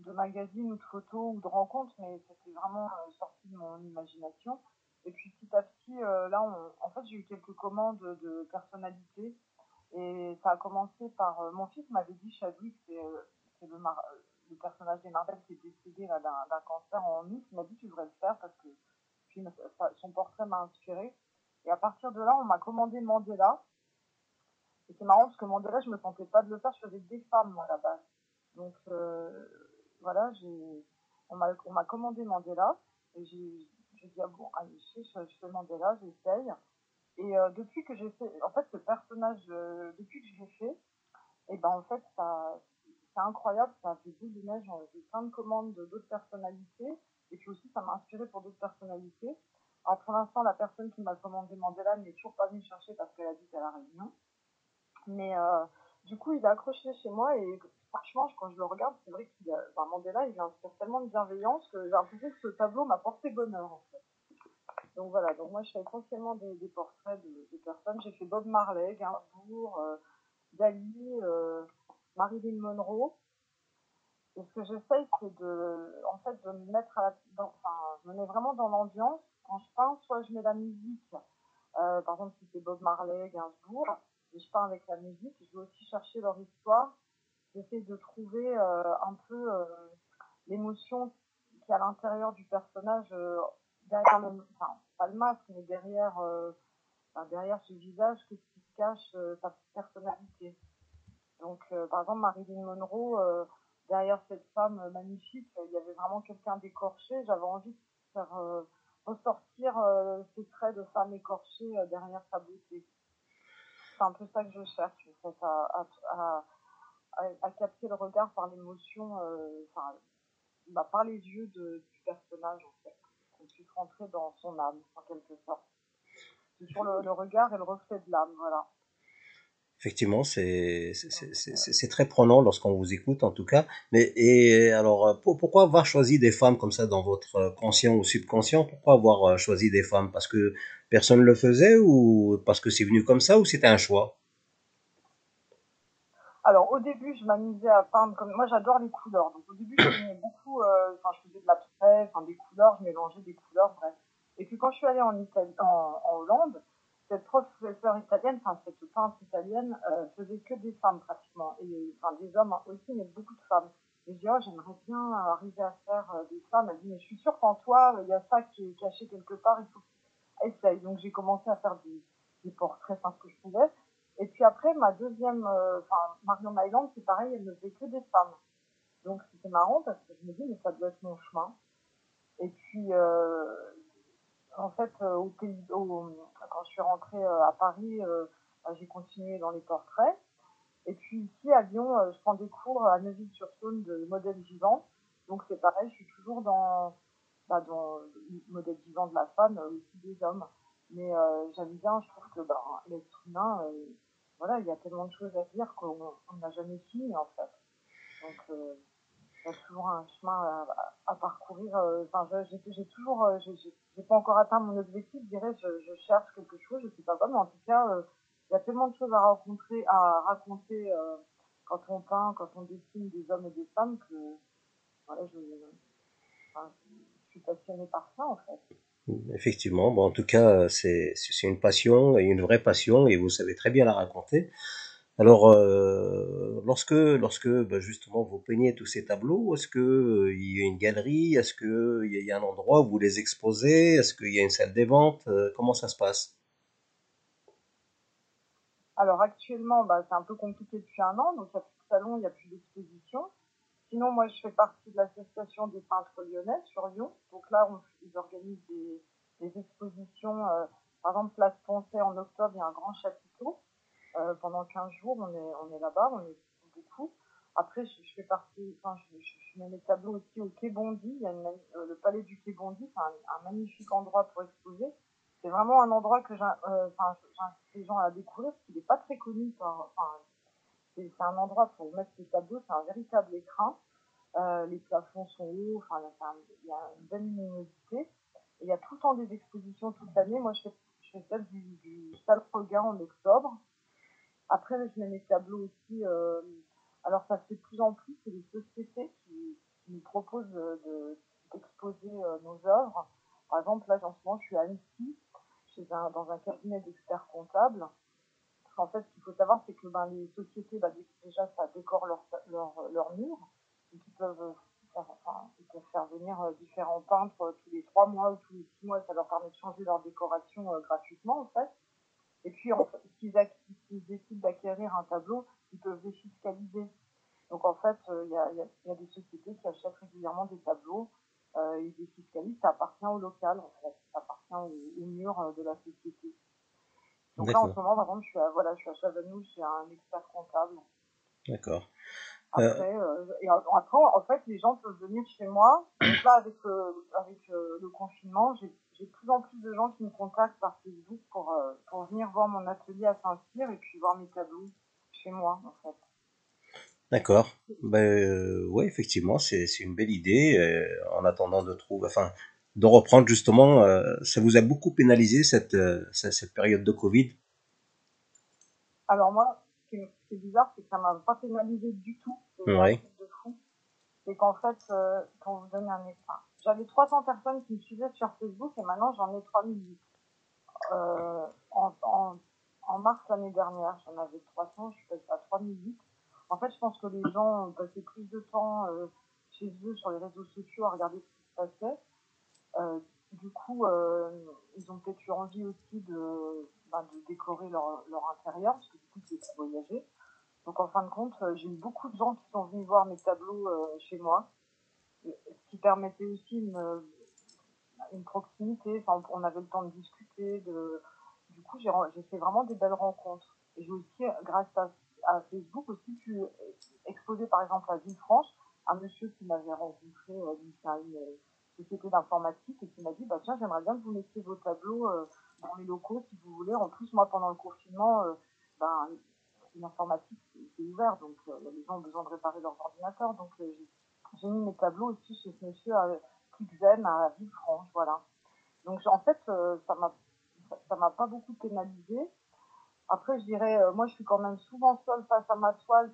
de magazines ou de photos ou de rencontres, mais c'était vraiment sorti de mon imagination. Et puis petit à petit, là, on, en fait, j'ai eu quelques commandes de personnalités et ça a commencé par. Euh, mon fils m'avait dit Chadwick, c'est euh, le, euh, le, personnage des Marvel qui est décédé d'un cancer en août. Il m'a dit Tu devrais le faire parce que son portrait m'a inspiré. Et à partir de là, on m'a commandé Mandela. Et c'est marrant parce que Mandela, je me sentais pas de le faire, je faisais des femmes moi, à la base. Donc voilà, on m'a commandé Mandela. Et j'ai dit, ah bon, allez, je fais Mandela, j'essaye. Et euh, depuis que j'ai fait, en fait, ce personnage, euh, depuis que j'ai fait, et ben en fait, ça, c'est incroyable, ça a fait boule de neige, j'ai plein de commandes d'autres personnalités, et puis aussi ça m'a inspiré pour d'autres personnalités. Alors pour l'instant, la personne qui m'a commandé Mandela n'est toujours pas venue chercher parce qu'elle habite à La Réunion. Mais euh, du coup, il a accroché chez moi et franchement, quand je le regarde, c'est vrai qu'il a, enfin, Mandela, il inspire tellement de bienveillance que j'ai l'impression que ce tableau m'a porté bonheur. Donc voilà, donc moi je fais essentiellement des, portraits de, personnes. J'ai fait Bob Marley, Gainsbourg, euh, Dali, euh, Marilyn Monroe. Et ce que j'essaye, c'est de, en fait, de me mettre à la, dans, enfin, je me mets vraiment dans l'ambiance. Quand je peins, soit je mets la musique, euh, par exemple si c'est Bob Marley, Gainsbourg, et je peins avec la musique. Je vais aussi chercher leur histoire. J'essaie de trouver un peu l'émotion qui est à l'intérieur du personnage derrière le, pas le masque, mais derrière, euh, derrière ce visage, qu'est-ce qui se cache euh, sa personnalité. Donc, euh, par exemple, Marilyn Monroe, derrière cette femme magnifique, il y avait vraiment quelqu'un d'écorché. J'avais envie de faire ressortir ces traits de femme écorchée derrière sa beauté. C'est un peu ça que je cherche, en fait, à, à, à, capter le regard par l'émotion, enfin, bah, par les yeux de, du personnage, en fait. Qu'on puisse rentrer dans son âme, en quelque sorte. C'est sur le, le regard et le reflet de l'âme, voilà. Effectivement, c'est c'est très prenant lorsqu'on vous écoute, en tout cas. Mais et alors, pourquoi avoir choisi des femmes comme ça dans votre conscient ou subconscient? Pourquoi avoir euh, choisi des femmes? Parce que personne ne le faisait ou parce que c'est venu comme ça ou c'était un choix? Alors, au début, je m'amusais à peindre comme moi, j'adore les couleurs. Donc, au début, je beaucoup. Euh, enfin, je faisais de l'abstrait, enfin des couleurs, je mélangeais des couleurs, bref. Et puis quand je suis allée en Italie, en, Hollande cette professeure italienne, enfin cette peintre italienne, euh, faisait que des femmes pratiquement, et enfin des hommes aussi, mais beaucoup de femmes. Et je dis, oh, j'aimerais bien arriver à faire euh, des femmes. Elle dit, mais je suis sûre qu'en toi, il y a ça qui est caché quelque part, il faut que essaye. Donc j'ai commencé à faire des, des portraits, enfin ce que je pouvais. Et puis après, ma deuxième, euh, enfin Marion Myland, c'est pareil, elle ne faisait que des femmes. Donc c'était marrant parce que je me dis, mais ça doit être mon chemin. Et puis, euh, en fait, euh, au pays, quand je suis rentrée à Paris, j'ai continué dans les portraits. Et puis ici, à Lyon, je prends des cours à Neuville-sur-Saône de modèle vivant. Donc c'est pareil, je suis toujours dans, bah, dans le modèle vivant de la femme, aussi des hommes. Mais j'aime bien, je trouve que bah, l'être humain, voilà, il y a tellement de choses à dire qu'on n'a jamais fini en fait. Donc il y a toujours un chemin à, parcourir. Euh, enfin, j'ai toujours, euh, j'ai pas encore atteint mon objectif. Je dirais, je, je cherche quelque chose, je sais pas quoi, mais en tout cas, euh, il y a tellement de choses à rencontrer, à raconter quand on peint, quand on dessine des hommes et des femmes que voilà, je, je suis passionnée par ça en fait. Effectivement, bon, en tout cas, c'est une passion et une vraie passion et vous savez très bien la raconter. Alors, euh, lorsque, lorsque bah, justement vous peignez tous ces tableaux, est-ce que euh, y a une galerie, est-ce que il y, a un endroit où vous les exposez, est-ce qu'il y a une salle des ventes, euh, comment ça se passe? Alors actuellement, bah, c'est un peu compliqué depuis un an, donc il n'y a plus de salon, il n'y a plus d'exposition. Sinon, moi, je fais partie de l'association des peintres lyonnais sur Lyon. Donc là, on, ils organisent des, expositions. par exemple, Place Poncet en octobre, il y a un grand chapiteau. Euh, pendant 15 jours, on est, on est là-bas, on est beaucoup. Après, je, fais partie, enfin, je, mets mes tableaux aussi au Quai Bondy. Il y a euh, le palais du Quai Bondy, c'est un, magnifique endroit pour exposer. C'est vraiment un endroit que j'invite euh, les gens à découvrir parce qu'il n'est pas très connu. Par, c'est un endroit pour mettre ses tableaux, c'est un véritable écrin. Euh, les plafonds sont hauts, enfin, il y a une belle luminosité. Il y a tout le temps des expositions toute l'année. Moi, je fais, je fais celle du, du Salle en octobre. Après, je mets mes tableaux aussi. Euh, alors, ça fait de plus en plus, c'est les sociétés qui, qui nous proposent d'exposer euh, nos œuvres. Par exemple, là, en ce moment, je suis à Annecy, chez un, dans un cabinet d'experts comptables. Parce qu'en fait, ce qu'il faut savoir, c'est que ben, les sociétés, ben, déjà, ça décore leur, leur, mur. Ils peuvent, faire, enfin, ils peuvent faire venir euh, différents peintres tous les trois mois ou tous les six mois. Ça leur permet de changer leur décoration euh, gratuitement, en fait. Et puis, s'ils décident d'acquérir un tableau, ils peuvent défiscaliser. Donc, en fait, il y, a, des sociétés qui achètent régulièrement des tableaux. Euh, ils défiscalisent. Ça appartient au local, en fait. Ça appartient au, au mur euh, de la société. Donc là, en ce moment, par exemple, je suis à, voilà, je suis à Chavanou, je suis un expert comptable. D'accord. Après, euh, et après, en fait, les gens peuvent venir chez moi. Donc là, avec, euh, avec euh, le confinement, j'ai j'ai de plus en plus de gens qui me contactent par Facebook pour, euh, pour venir voir mon atelier à Saint-Cyr et puis voir mes tableaux chez moi, en fait. D'accord. Ben, euh, oui, effectivement, c'est une belle idée. Euh, en attendant de trouver, enfin, de reprendre justement, euh, ça vous a beaucoup pénalisé cette, euh, cette période de Covid? Alors moi, ce qui est bizarre, c'est que ça m'a pas pénalisé du tout. Oui. De fou. C'est qu'en fait, euh, quand vous donne un enfin, j'avais 300 personnes qui me suivaient sur Facebook et maintenant j'en ai 3008. Euh, en, en, en mars l'année dernière, j'en avais 300, je suis passée à 3008. En fait, je pense que les gens passaient plus de temps euh, chez eux sur les réseaux sociaux à regarder ce qui se passait. Euh, du coup, euh, ils ont peut-être eu envie aussi de, ben, décorer leur, intérieur, parce que du coup, étaient voyager. Donc, en fin de compte, euh, j'ai eu beaucoup de gens qui sont venus voir mes tableaux chez moi ce qui permettait aussi une, proximité. Enfin, on avait le temps de discuter. Du coup, j'ai fait vraiment des belles rencontres. Et j'ai aussi, grâce à, Facebook, aussi pu exposé par exemple à Villefranche, un monsieur qui m'avait rencontré euh, société d'informatique et qui m'a dit bah tiens j'aimerais bien que vous mettiez vos tableaux euh, dans les locaux si vous voulez. En plus moi pendant le confinement, ben l'informatique c'est ouvert donc les gens ont besoin de réparer leurs ordinateurs donc j'ai mis mes tableaux aussi chez ce monsieur à Clixen à Villefranche voilà. Donc en fait ça m'a ça m'a pas beaucoup pénalisé. Après, je dirais, moi, je suis quand même souvent seule face à ma toile,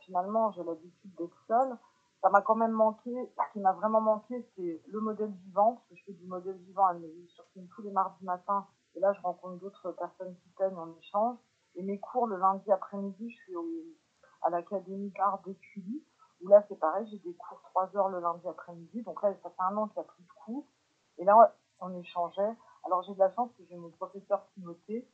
finalement, j'ai l'habitude d'être seule. Ça m'a quand même manqué. Ce qui m'a vraiment manqué, c'est le modèle vivant, parce que je fais du modèle vivant à sur tous les mardis matin. Et là, je rencontre d'autres personnes qui peignent en échange. Et mes cours le lundi après-midi, je suis à l'Académie d'art d'Écully, où là, c'est pareil, j'ai des cours 3 heures le lundi après-midi. Donc là, ça fait un an qu'il n'y a plus de cours. Et là, on échangeait. Alors, j'ai de la chance que j'ai mon professeur Timothée,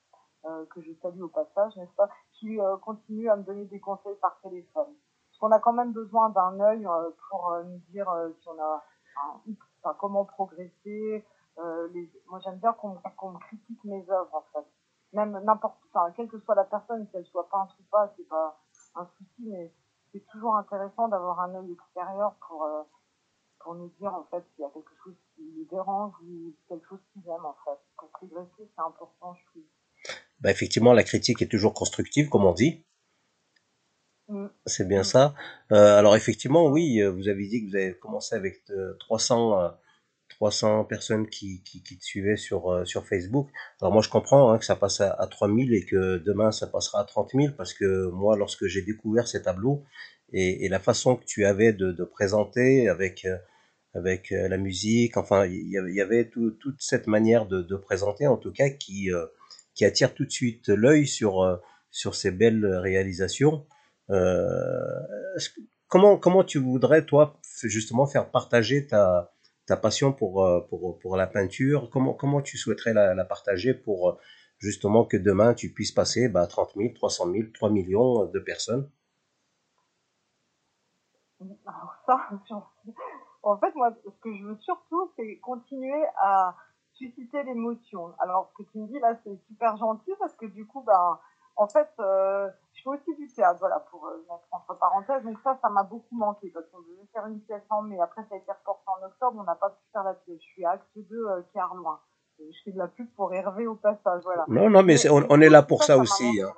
euh, que je salue au passage, n'est-ce pas, qui euh, continue à me donner des conseils par téléphone. Parce qu'on a quand même besoin d'un œil euh, pour nous dire si on a comment progresser. Moi, j'aime bien qu'on critique mes œuvres, en fait. Même n'importe, enfin, quelle que soit la personne, qu'elle soit peintre ou pas, c'est pas un souci, mais c'est toujours intéressant d'avoir un œil extérieur pour pour nous dire en fait s'il y a quelque chose qui dérange ou quelque chose qu'ils aiment en fait. Pour progresser, c'est important, je bah, effectivement, la critique est toujours constructive, comme on dit. Mm. C'est bien mm. ça. Euh, alors effectivement, oui, euh, vous avez dit que vous avez commencé avec 300, euh, 300 personnes qui, qui, qui, te suivaient sur, sur Facebook. Alors moi, je comprends hein, que ça passe à, à 3000 et que demain, ça passera à 30 000 parce que moi, lorsque j'ai découvert ces tableaux et, et, la façon que tu avais de, de présenter avec avec la musique, enfin, il y avait tout, toute cette manière de, de, présenter, en tout cas, qui qui attire tout de suite l'œil sur, euh, sur ces belles réalisations. Euh, comment, comment tu voudrais, toi, justement, faire partager ta, ta passion pour, euh, pour, pour la peinture? Comment, comment tu souhaiterais la, partager pour justement que demain tu puisses passer bah, 30 000, 300 000, 3 millions de personnes? Alors ça, en fait, moi, ce que je veux surtout, c'est continuer à, susciter l'émotion. Alors, ce que tu me dis là, c'est super gentil parce que du coup, ben, en fait, euh, je fais aussi du théâtre, voilà, pour euh, mettre entre parenthèses. Donc ça, ça m'a beaucoup manqué parce qu'on devait faire une pièce en mai. Après, ça a été reporté en octobre, on n'a pas pu faire la pièce. Je suis à Acte 2, euh, loin. je fais de la pub pour Hervé au passage, voilà. Non, non, mais, on, est là pour ça, aussi. Hein.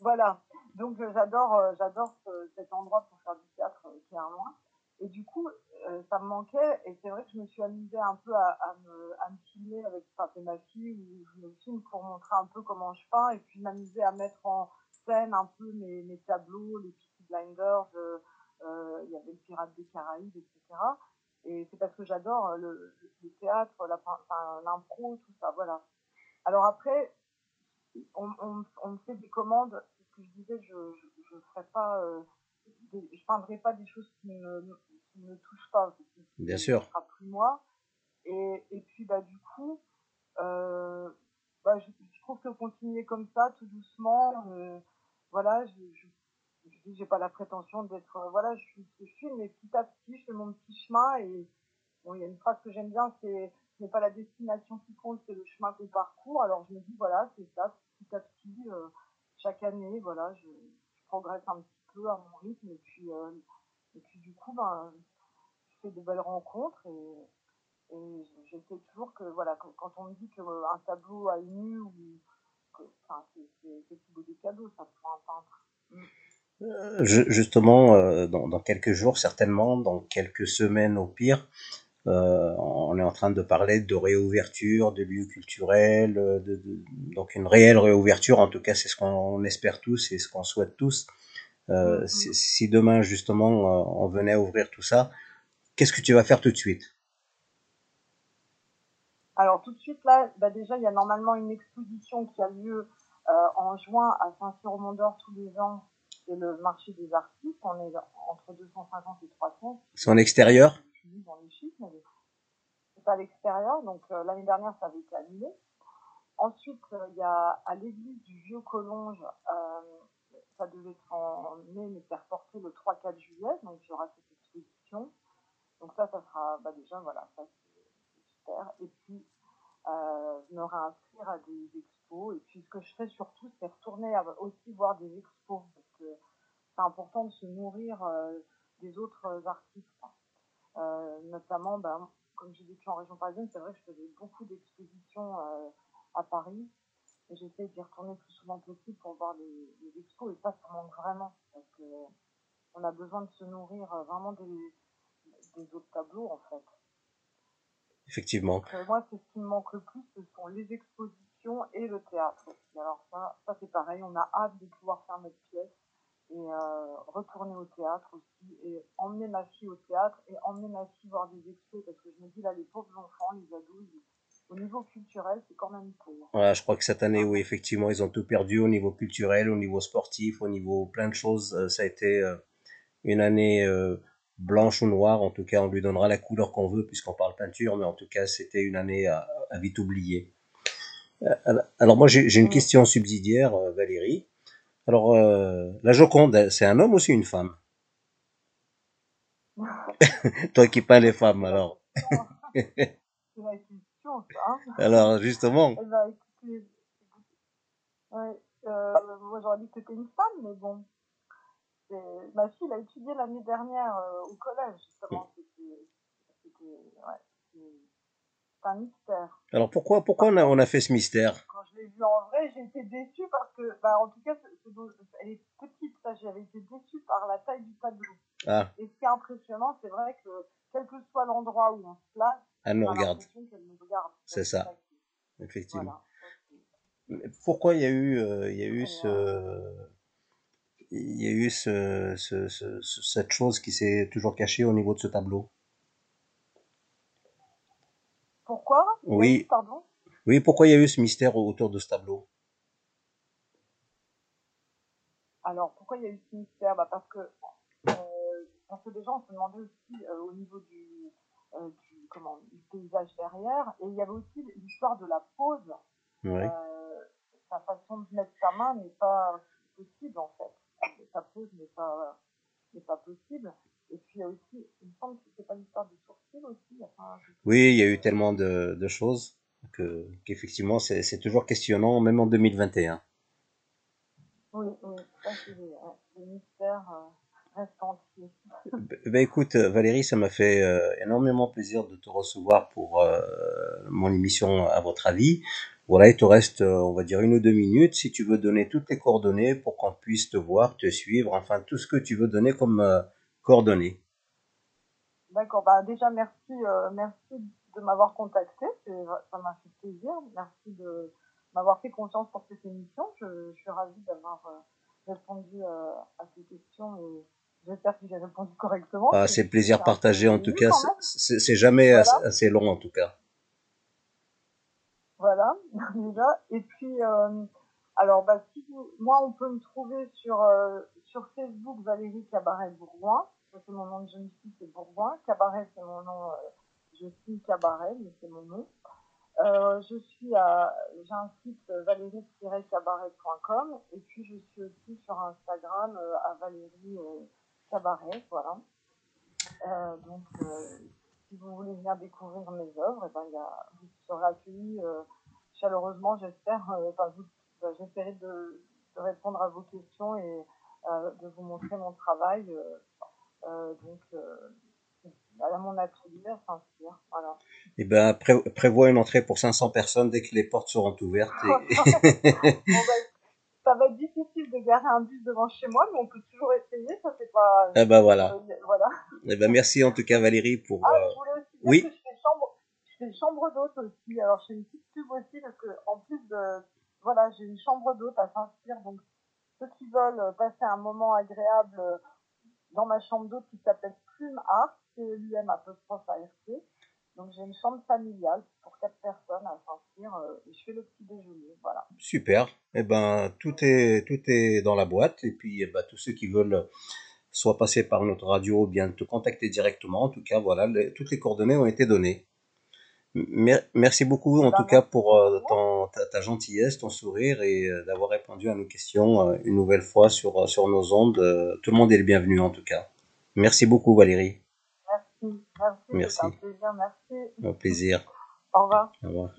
voilà. Donc j'adore, euh, j'adore cet endroit pour faire du théâtre qui est loin. Et du coup, euh, ça me manquait. Et c'est vrai que je me suis amusée un peu à, me, filmer avec enfin, ma fille, où je me filme pour montrer un peu comment je peins et puis m'amuser à mettre en scène un peu mes, tableaux, les petits blinders. Euh, euh, il y avait le Pirate des Caraïbes, etc. Et c'est parce que j'adore le, le, théâtre, l'impro, tout ça, voilà. Alors après, on, me fait des commandes, ce que je disais, je je, je ferai pas, euh, je peindrai pas des choses qui me, ne touche pas. Bien sûr. sera plus moi. Et, et puis, bah, du coup, euh, bah, je, trouve que continuer comme ça, tout doucement, euh, voilà, je, je, je j'ai pas la prétention d'être, euh, voilà, je suis ce que je suis, mais petit à petit, je fais mon petit chemin et bon, il y a une phrase que j'aime bien, c'est, ce n'est pas la destination qui compte, c'est le chemin qu'on parcourt. Alors, je me dis, voilà, c'est ça, petit à petit, chaque année, voilà, je, progresse un petit peu à mon rythme et puis, et puis du coup, ben, je fais de belles rencontres et, et j'essaie toujours que, voilà, quand on me dit qu'un tableau a ému ou enfin, c'est beau des cadeaux, ça, pour un peintre. Euh, justement, euh, dans, dans, quelques jours, certainement, dans quelques semaines au pire, euh, on est en train de parler de réouverture de lieux culturels, de, de, donc une réelle réouverture, en tout cas c'est ce qu'on espère tous et ce qu'on souhaite tous. Euh, mm-hmm. si, demain justement euh, on venait ouvrir tout ça, qu'est-ce que tu vas faire tout de suite? Alors tout de suite là, bah déjà il y a normalement une exposition qui a lieu euh, en juin à Saint-Cyr-au-Mont-d'Or tous les ans. C'est le marché des artistes. On est entre 250 et 300. C'est en extérieur? Dans les chiffres, mais c'est à l'extérieur. Donc l'année dernière ça avait été annulé. Ensuite, il y a à l'église du Vieux Collonges euh, ça devait être en mai, mais c'est reporté le 3-4 juillet, donc il y aura cette exposition. Donc ça, ça sera bah déjà, voilà, ça c'est super. Et puis, euh, me réinscrire à des expos. Et puis, ce que je ferai surtout, c'est retourner à, aussi voir des expos. Parce que, important de se nourrir des autres artistes. notamment, ben, comme j'ai vécu en région parisienne, c'est vrai que je faisais beaucoup d'expositions à Paris. J'essaie d'y retourner le plus souvent possible pour voir les, les expos. Et ça, ça manque vraiment. Parce que on a besoin de se nourrir vraiment des, des autres tableaux, en fait. Effectivement. moi, c'est ce qui me manque le plus, ce sont les expositions et le théâtre. Alors ça, ça c'est pareil, on a hâte de pouvoir faire notre pièce et euh, retourner au théâtre aussi et emmener ma fille au théâtre et emmener ma fille voir des expos parce que je me dis là les pauvres enfants, les ados, au niveau culturel c'est quand même pauvre. Voilà, je crois que cette année oui effectivement ils ont tout perdu au niveau culturel, au niveau sportif, au niveau plein de choses. Euh, ça a été euh, une année blanche ou noire, en tout cas on lui donnera la couleur qu'on veut puisqu'on parle peinture, mais en tout cas c'était une année à, vite oublier. Euh, alors moi j'ai une question subsidiaire, euh, Valérie. Alors euh, la Joconde, c'est un homme ou c'est une femme? <laughs> <laughs> Toi qui peins les femmes, alors. <laughs> alors justement. Eh ben, moi j'aurais dit que c'était une femme, mais bon ma fille a étudié l'année dernière euh, au collège, justement. C'était ouais, un mystère. Alors pourquoi, pourquoi on, a, on a fait ce mystère? Quand je l'ai vue en vrai, j'ai été déçue parce que, bah, en tout cas, elle est petite, j'avais été déçue par la taille du tableau. Ah. Et ce qui est impressionnant, c'est vrai que quel que soit l'endroit où on se place, elle nous regarde. C'est ça. Effectivement. Pourquoi il y a eu, euh, il y a eu ce, il y a eu ce, ce, ce, cette chose qui s'est toujours cachée au niveau de ce tableau? Pourquoi? Oui. Pardon oui, pourquoi il y a eu ce mystère autour de ce tableau? Alors, pourquoi il y a eu ce mystère? Bah Parce que euh, parce que déjà, on se demandait aussi euh, au niveau du, euh, du, comment, du paysage derrière, et il y avait aussi l'histoire de la pose. Ouais. Euh, sa façon de mettre sa main n'est pas possible en fait sa pose n'est pas, n'est pas possible. Et puis il y a aussi, il me semble que c'est pas l'histoire du sourcil aussi. Enfin, oui, il y a eu tellement de, de choses que, qu'effectivement c'est, c'est toujours questionnant, même en 2021. Oui, oui, ça c'est le mystère euh, reste entier. Ben écoute Valérie, ça m'a fait euh, énormément plaisir de te recevoir pour euh, mon émission à votre avis. Voilà, il te reste, euh, on va dire, une ou deux minutes. Si tu veux donner toutes les coordonnées pour qu'on puisse te voir, te suivre, enfin tout ce que tu veux donner comme euh, coordonnées. D'accord, bah déjà merci, euh, merci de m'avoir contacté, ça m'a fait plaisir, merci de m'avoir fait confiance pour cette émission, je, suis ravie d'avoir répondu à ces questions et j'espère que j'ai répondu correctement. Ah, c'est plaisir partagé en tout cas, c'est jamais assez long en tout cas. Voilà, <laughs> déjà. Et puis, euh, alors, bah, si moi, on peut me trouver sur, euh, sur Facebook Valérie Cabaret Bourgoin. Ça, c'est mon nom de jeune fille, c'est Bourgoin. Cabaret, c'est mon nom. Euh, je suis Cabaret, mais c'est mon nom. je suis à, j'ai un site valérie-cabaret.com et puis je suis aussi sur Instagram à Valérie Cabaret, voilà. donc, si vous voulez venir découvrir mes œuvres, et eh ben, y a, vous serez accueillis euh, chaleureusement, j'espère. Euh, enfin, euh, j'essaierai de, de, répondre à vos questions et de vous montrer mon travail. donc, à mon atelier Saint-Cyr. Voilà. Et eh ben, pré prévois une entrée pour 500 personnes dès que les portes seront ouvertes. Et... <laughs> bon, ben, ça va être difficile de garer un bus devant chez moi, mais on peut toujours essayer, ça c'est pas... Eh ben voilà. Euh, voilà. Eh ben merci en tout cas Valérie pour... Ah, je voulais aussi dire oui. que je fais chambre, je fais chambre d'hôte aussi, alors je fais une petite pub aussi, parce que en plus de... Voilà, j'ai une chambre d'hôte à Saint-Cyr, donc ceux qui veulent passer un moment agréable dans ma chambre d'hôte qui s'appelle Plume Art, c'est l'UM apostrophe ART, donc j'ai une chambre familiale pour quatre personnes à Saint-Cyr euh, et je fais le petit déjeuner, voilà. Super. Eh ben tout est tout est dans la boîte et puis eh ben, tous ceux qui veulent soit passer par notre radio ou bien te contacter directement, en tout cas voilà, toutes les coordonnées ont été données. merci beaucoup en tout cas pour euh, ta, gentillesse, ton sourire et euh, d'avoir répondu à nos questions une nouvelle fois sur, sur nos ondes. tout le monde est le bienvenu en tout cas. Merci beaucoup Valérie. Merci. Merci. Un plaisir. Merci. Au plaisir. Au revoir. Au revoir.